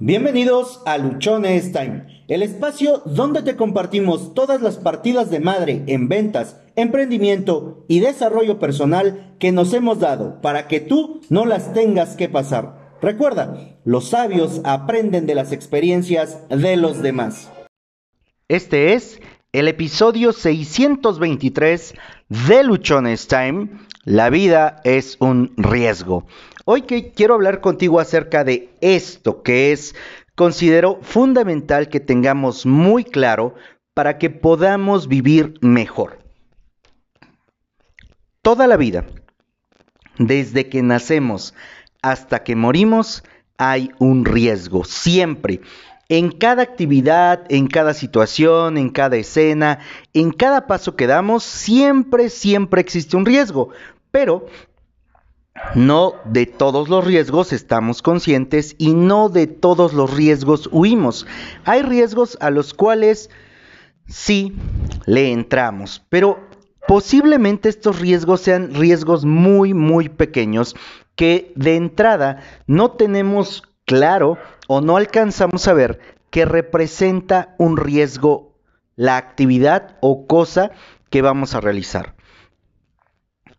Bienvenidos a Luchones Time, el espacio donde te compartimos todas las partidas de madre en ventas, emprendimiento y desarrollo personal que nos hemos dado para que tú no las tengas que pasar. Recuerda, los sabios aprenden de las experiencias de los demás. Este es el episodio 623 de Luchones Time. La vida es un riesgo. Hoy que quiero hablar contigo acerca de esto que es, considero fundamental que tengamos muy claro para que podamos vivir mejor. Toda la vida, desde que nacemos hasta que morimos, hay un riesgo, siempre. En cada actividad, en cada situación, en cada escena, en cada paso que damos, siempre, siempre existe un riesgo. Pero no de todos los riesgos estamos conscientes y no de todos los riesgos huimos. Hay riesgos a los cuales sí le entramos, pero posiblemente estos riesgos sean riesgos muy, muy pequeños que de entrada no tenemos claro o no alcanzamos a ver que representa un riesgo la actividad o cosa que vamos a realizar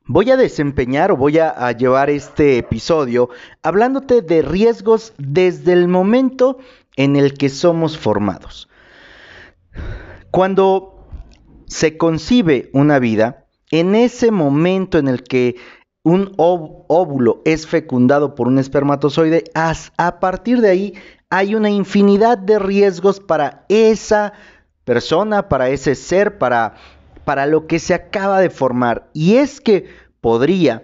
voy a desempeñar o voy a, llevar este episodio hablándote de riesgos desde el momento en el que somos formados. Cuando se concibe una vida, en ese momento en el que un óvulo es fecundado por un espermatozoide, a partir de ahí hay una infinidad de riesgos para esa persona, para ese ser, para para lo que se acaba de formar. Y es que podría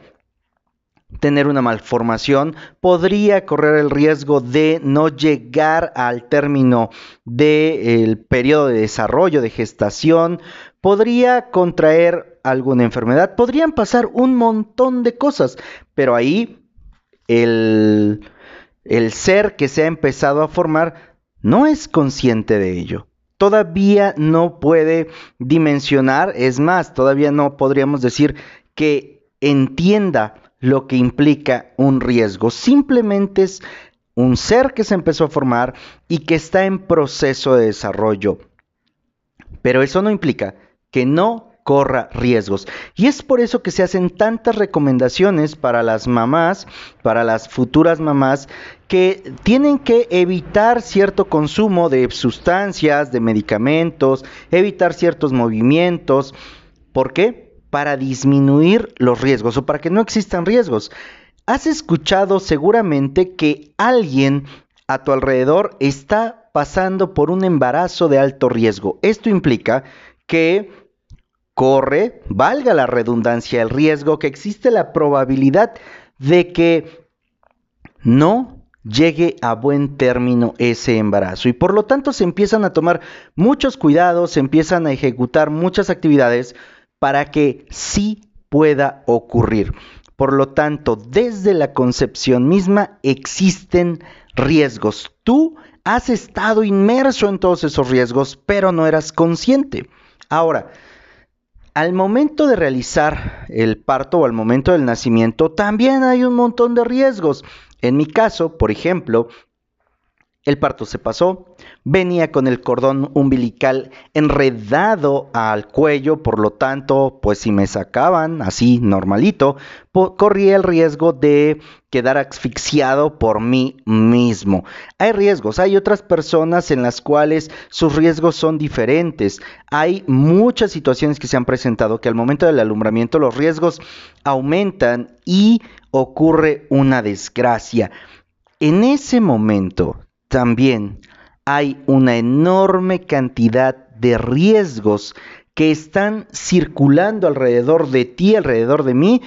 tener una malformación, podría correr el riesgo de no llegar al término del periodo de desarrollo, de gestación, podría contraer alguna enfermedad, podrían pasar un montón de cosas, pero ahí el, el ser que se ha empezado a formar no es consciente de ello todavía no puede dimensionar, es más, todavía no podríamos decir que entienda lo que implica un riesgo. Simplemente es un ser que se empezó a formar y que está en proceso de desarrollo. Pero eso no implica que no corra riesgos. Y es por eso que se hacen tantas recomendaciones para las mamás, para las futuras mamás, que tienen que evitar cierto consumo de sustancias, de medicamentos, evitar ciertos movimientos. ¿Por qué? Para disminuir los riesgos o para que no existan riesgos. Has escuchado seguramente que alguien a tu alrededor está pasando por un embarazo de alto riesgo. Esto implica que corre, valga la redundancia, el riesgo que existe la probabilidad de que no llegue a buen término ese embarazo. Y por lo tanto se empiezan a tomar muchos cuidados, se empiezan a ejecutar muchas actividades para que sí pueda ocurrir. Por lo tanto, desde la concepción misma existen riesgos. Tú has estado inmerso en todos esos riesgos, pero no eras consciente. Ahora, al momento de realizar el parto o al momento del nacimiento también hay un montón de riesgos. En mi caso, por ejemplo, el parto se pasó, venía con el cordón umbilical enredado al cuello, por lo tanto, pues si me sacaban así normalito, corría el riesgo de quedar asfixiado por mí mismo. Hay riesgos, hay otras personas en las cuales sus riesgos son diferentes. Hay muchas situaciones que se han presentado que al momento del alumbramiento los riesgos aumentan y ocurre una desgracia. En ese momento también hay una enorme cantidad de riesgos que están circulando alrededor de ti, alrededor de mí,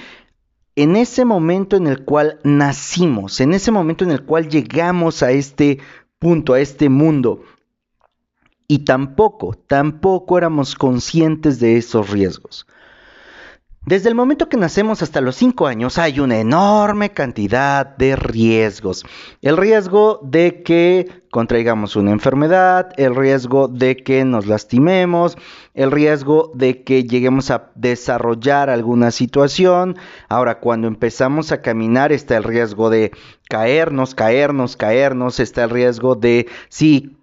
en ese momento en el cual nacimos, en ese momento en el cual llegamos a este punto, a este mundo. Y tampoco, tampoco éramos conscientes de esos riesgos. Desde el momento que nacemos hasta los 5 años hay una enorme cantidad de riesgos. El riesgo de que contraigamos una enfermedad, el riesgo de que nos lastimemos, el riesgo de que lleguemos a desarrollar alguna situación. Ahora, cuando empezamos a caminar está el riesgo de caernos, caernos, caernos, está el riesgo de, sí,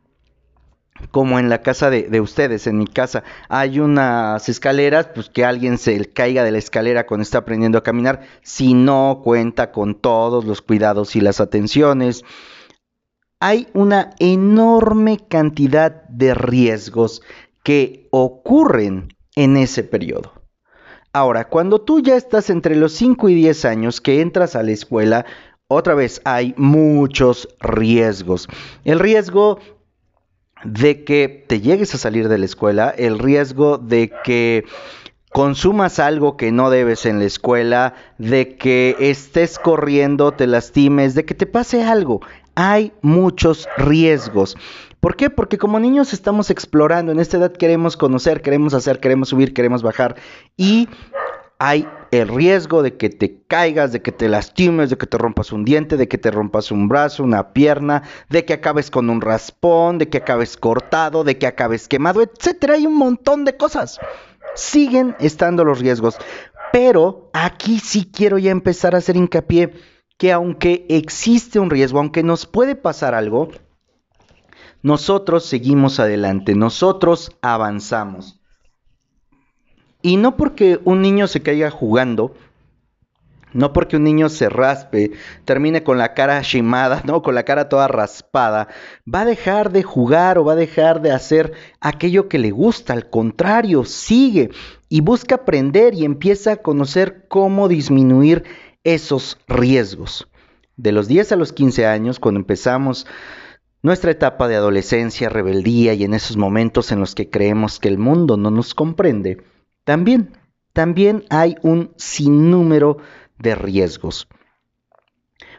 como en la casa de, ustedes, en mi casa, hay unas escaleras, pues que alguien se caiga de la escalera cuando está aprendiendo a caminar, si no cuenta con todos los cuidados y las atenciones. Hay una enorme cantidad de riesgos que ocurren en ese periodo. Ahora, cuando tú ya estás entre los 5 y 10 años que entras a la escuela, otra vez hay muchos riesgos. El riesgo de que te llegues a salir de la escuela, el riesgo de que consumas algo que no debes en la escuela, de que estés corriendo, te lastimes, de que te pase algo. Hay muchos riesgos. ¿Por qué? Porque como niños estamos explorando, en esta edad queremos conocer, queremos hacer, queremos subir, queremos bajar y hay el riesgo de que te caigas, de que te lastimes, de que te rompas un diente, de que te rompas un brazo, una pierna, de que acabes con un raspón, de que acabes cortado, de que acabes quemado, etcétera. Hay un montón de cosas. Siguen estando los riesgos. Pero aquí sí quiero ya empezar a hacer hincapié que aunque existe un riesgo, aunque nos puede pasar algo, nosotros seguimos adelante, nosotros avanzamos. Y no porque un niño se caiga jugando, no porque un niño se raspe, termine con la cara shimada, ¿no? Con la cara toda raspada, va a dejar de jugar o va a dejar de hacer aquello que le gusta. Al contrario, sigue y busca aprender y empieza a conocer cómo disminuir esos riesgos. De los 10 a los 15 años, cuando empezamos nuestra etapa de adolescencia, rebeldía y en esos momentos en los que creemos que el mundo no nos comprende, también, también hay un sinnúmero de riesgos.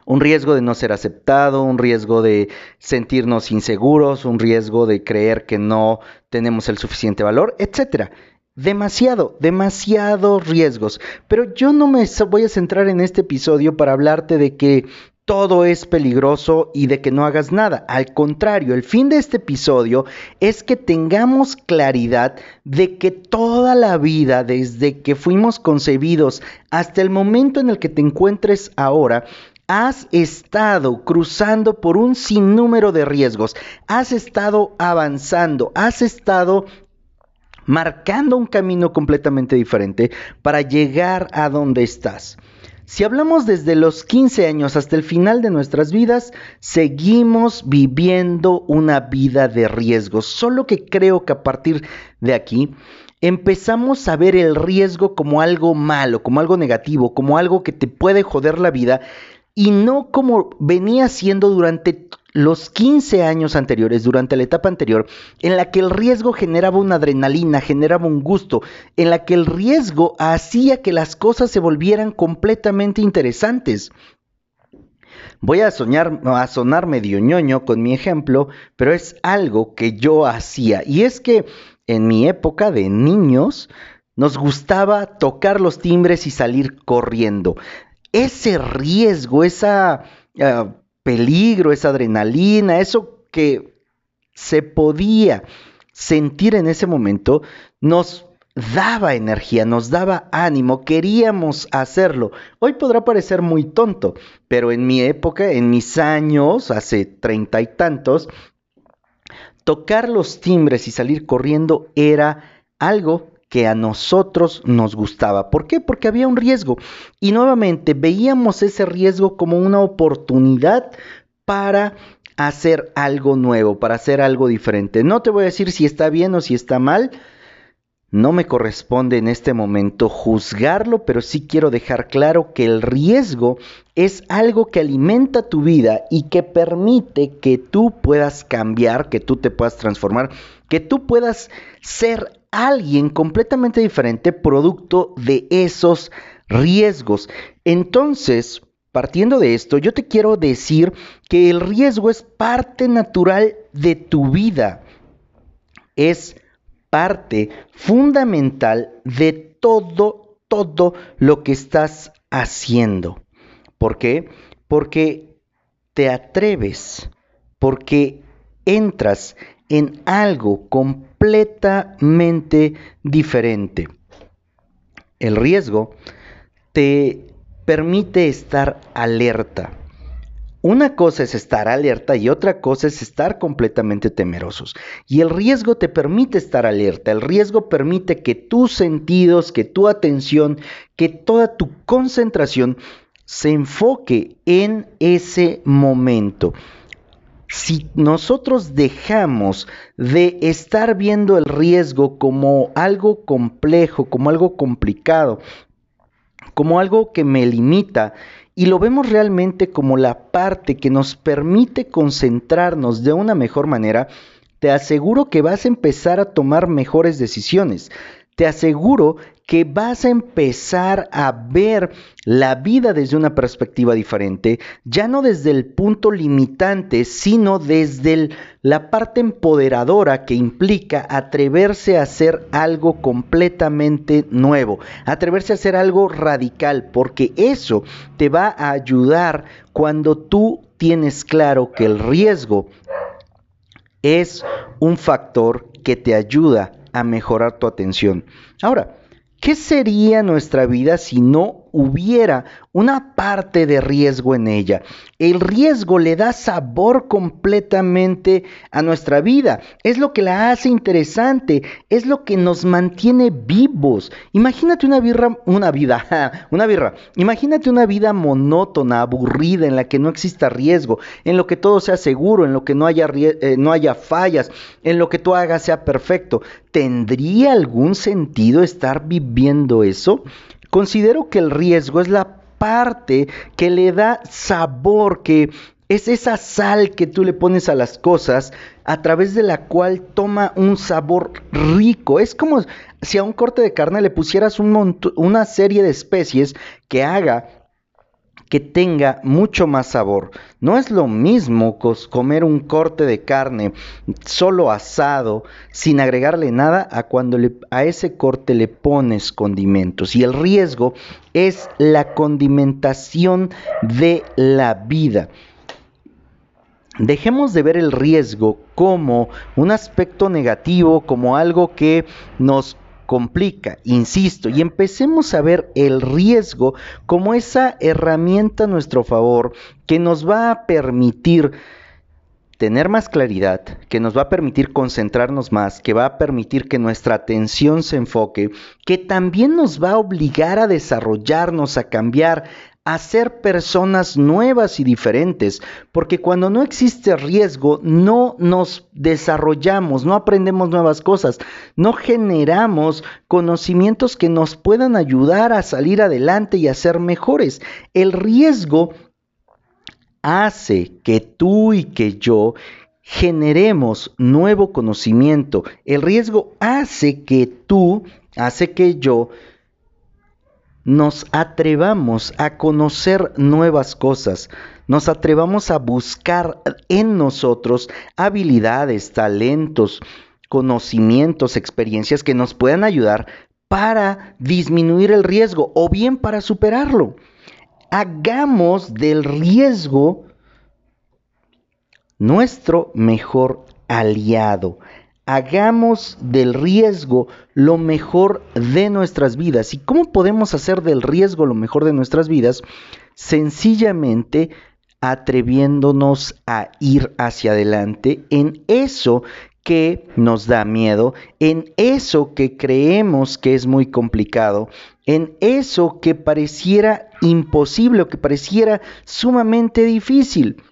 Un riesgo de no ser aceptado, un riesgo de sentirnos inseguros, un riesgo de creer que no tenemos el suficiente valor, etc. Demasiado, demasiados riesgos. Pero yo no me voy a centrar en este episodio para hablarte de que todo es peligroso y de que no hagas nada. Al contrario, el fin de este episodio es que tengamos claridad de que toda la vida, desde que fuimos concebidos hasta el momento en el que te encuentres ahora, has estado cruzando por un sinnúmero de riesgos, has estado avanzando, has estado marcando un camino completamente diferente para llegar a donde estás. Si hablamos desde los 15 años hasta el final de nuestras vidas, seguimos viviendo una vida de riesgo. Solo que creo que a partir de aquí empezamos a ver el riesgo como algo malo, como algo negativo, como algo que te puede joder la vida y no como venía siendo durante los 15 años anteriores, durante la etapa anterior, en la que el riesgo generaba una adrenalina, generaba un gusto, en la que el riesgo hacía que las cosas se volvieran completamente interesantes. Voy a, soñar, a sonar medio ñoño con mi ejemplo, pero es algo que yo hacía. Y es que en mi época de niños, nos gustaba tocar los timbres y salir corriendo. Ese riesgo, esa ah, peligro, esa adrenalina, eso que se podía sentir en ese momento, nos daba energía, nos daba ánimo, queríamos hacerlo. Hoy podrá parecer muy tonto, pero en mi época, en mis años, hace treinta y tantos, tocar los timbres y salir corriendo era algo que a nosotros nos gustaba. ¿Por qué? Porque había un riesgo. Y nuevamente veíamos ese riesgo como una oportunidad para hacer algo nuevo, para hacer algo diferente. No te voy a decir si está bien o si está mal. No me corresponde en este momento juzgarlo, pero sí quiero dejar claro que el riesgo es algo que alimenta tu vida y que permite que tú puedas cambiar, que tú te puedas transformar, que tú puedas ser alguien completamente diferente producto de esos riesgos. Entonces, partiendo de esto, yo te quiero decir que el riesgo es parte natural de tu vida. Es parte fundamental de todo todo lo que estás haciendo. ¿Por qué? Porque te atreves, porque entras en algo completamente diferente. El riesgo te permite estar alerta. Una cosa es estar alerta y otra cosa es estar completamente temerosos. Y el riesgo te permite estar alerta, el riesgo permite que tus sentidos, que tu atención, que toda tu concentración se enfoque en ese momento. Si nosotros dejamos de estar viendo el riesgo como algo complejo, como algo complicado, como algo que me limita y lo vemos realmente como la parte que nos permite concentrarnos de una mejor manera, te aseguro que vas a empezar a tomar mejores decisiones. Te aseguro que vas a empezar a ver la vida desde una perspectiva diferente, ya no desde el punto limitante, sino desde la parte empoderadora que implica atreverse a hacer algo completamente nuevo, atreverse a hacer algo radical, porque eso te va a ayudar cuando tú tienes claro que el riesgo es un factor que te ayuda a mejorar tu atención. Ahora, ¿Qué sería nuestra vida si no hubiera una parte de riesgo en ella. El riesgo le da sabor completamente a nuestra vida. Es lo que la hace interesante, es lo que nos mantiene vivos. Imagínate una birra, una vida, una birra. Imagínate una vida monótona, aburrida, en la que no exista riesgo, en lo que todo sea seguro, en lo que no haya, eh, no haya fallas, en lo que tú hagas sea perfecto. ¿Tendría algún sentido estar viviendo eso? Considero que el riesgo es la parte que le da sabor, que es esa sal que tú le pones a las cosas a través de la cual toma un sabor rico. Es como si a un corte de carne le pusieras un una serie de especies que haga que tenga mucho más sabor. No es lo mismo comer un corte de carne solo asado, sin agregarle nada, a cuando a ese corte le pones condimentos. Y el riesgo es la condimentación de la vida. Dejemos de ver el riesgo como un aspecto negativo, como algo que nos complica, insisto, y empecemos a ver el riesgo como esa herramienta a nuestro favor que nos va a permitir tener más claridad, que nos va a permitir concentrarnos más, que va a permitir que nuestra atención se enfoque, que también nos va a obligar a desarrollarnos, a cambiar, a ser personas nuevas y diferentes, porque cuando no existe riesgo, no nos desarrollamos, no aprendemos nuevas cosas, no generamos conocimientos que nos puedan ayudar a salir adelante y a ser mejores. El riesgo hace que tú y que yo generemos nuevo conocimiento. El riesgo hace que tú, hace que yo nos atrevamos a conocer nuevas cosas, nos atrevamos a buscar en nosotros habilidades, talentos, conocimientos, experiencias que nos puedan ayudar para disminuir el riesgo o bien para superarlo. Hagamos del riesgo nuestro mejor aliado hagamos del riesgo lo mejor de nuestras vidas. ¿Y cómo podemos hacer del riesgo lo mejor de nuestras vidas? Sencillamente atreviéndonos a ir hacia adelante en eso que nos da miedo, en eso que creemos que es muy complicado, en eso que pareciera imposible o que pareciera sumamente difícil.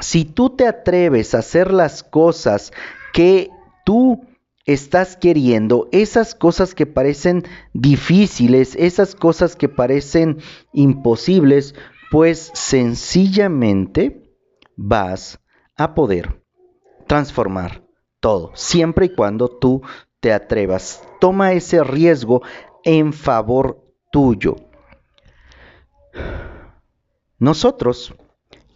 Si tú te atreves a hacer las cosas que tú estás queriendo, esas cosas que parecen difíciles, esas cosas que parecen imposibles, pues sencillamente vas a poder transformar todo, siempre y cuando tú te atrevas. Toma ese riesgo en favor tuyo. Nosotros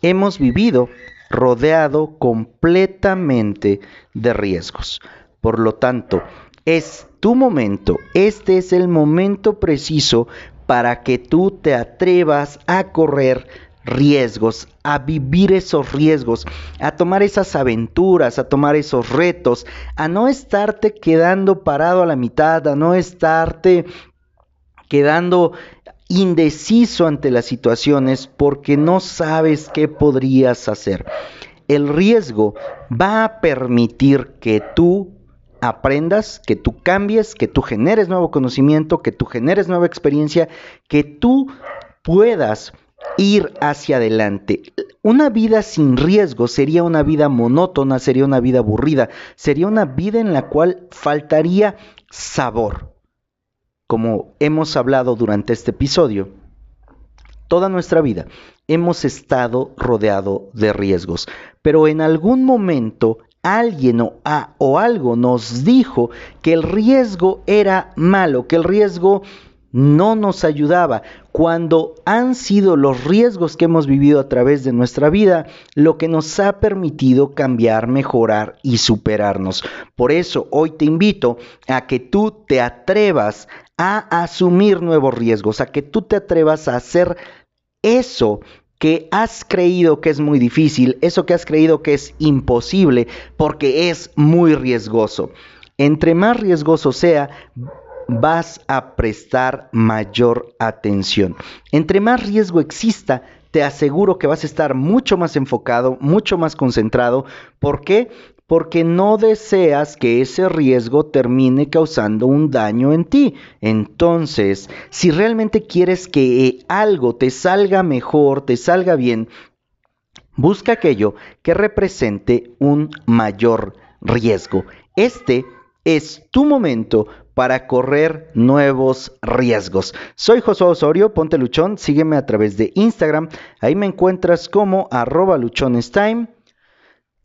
hemos vivido rodeado completamente de riesgos. Por lo tanto, es tu momento, este es el momento preciso para que tú te atrevas a correr riesgos, a vivir esos riesgos, a tomar esas aventuras, a tomar esos retos, a no estarte quedando parado a la mitad, a no estarte quedando indeciso ante las situaciones porque no sabes qué podrías hacer. El riesgo va a permitir que tú aprendas, que tú cambies, que tú generes nuevo conocimiento, que tú generes nueva experiencia, que tú puedas ir hacia adelante. Una vida sin riesgo sería una vida monótona, sería una vida aburrida, sería una vida en la cual faltaría sabor. Como hemos hablado durante este episodio, toda nuestra vida hemos estado rodeado de riesgos, pero en algún momento alguien o, o algo nos dijo que el riesgo era malo, que el riesgo no nos ayudaba, cuando han sido los riesgos que hemos vivido a través de nuestra vida lo que nos ha permitido cambiar, mejorar y superarnos. Por eso hoy te invito a que tú te atrevas a asumir nuevos riesgos, a que tú te atrevas a hacer eso que has creído que es muy difícil, eso que has creído que es imposible, porque es muy riesgoso. Entre más riesgoso sea, vas a prestar mayor atención. Entre más riesgo exista, te aseguro que vas a estar mucho más enfocado, mucho más concentrado. ¿Por qué? Porque no deseas que ese riesgo termine causando un daño en ti. Entonces, si realmente quieres que algo te salga mejor, te salga bien, busca aquello que represente un mayor riesgo. Este es tu momento para correr nuevos riesgos. Soy Josué Osorio, ponte luchón, sígueme a través de Instagram, ahí me encuentras como arroba luchonestime.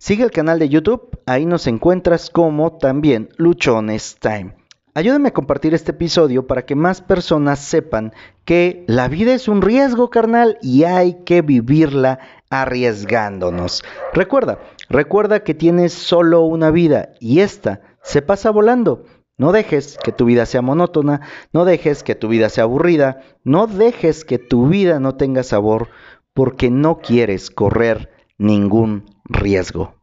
Sigue el canal de YouTube, ahí nos encuentras como también Luchones Time. Ayúdame a compartir este episodio para que más personas sepan que la vida es un riesgo carnal y hay que vivirla arriesgándonos. Recuerda, recuerda que tienes solo una vida y esta se pasa volando. No dejes que tu vida sea monótona, no dejes que tu vida sea aburrida, no dejes que tu vida no tenga sabor porque no quieres correr ningún riesgo.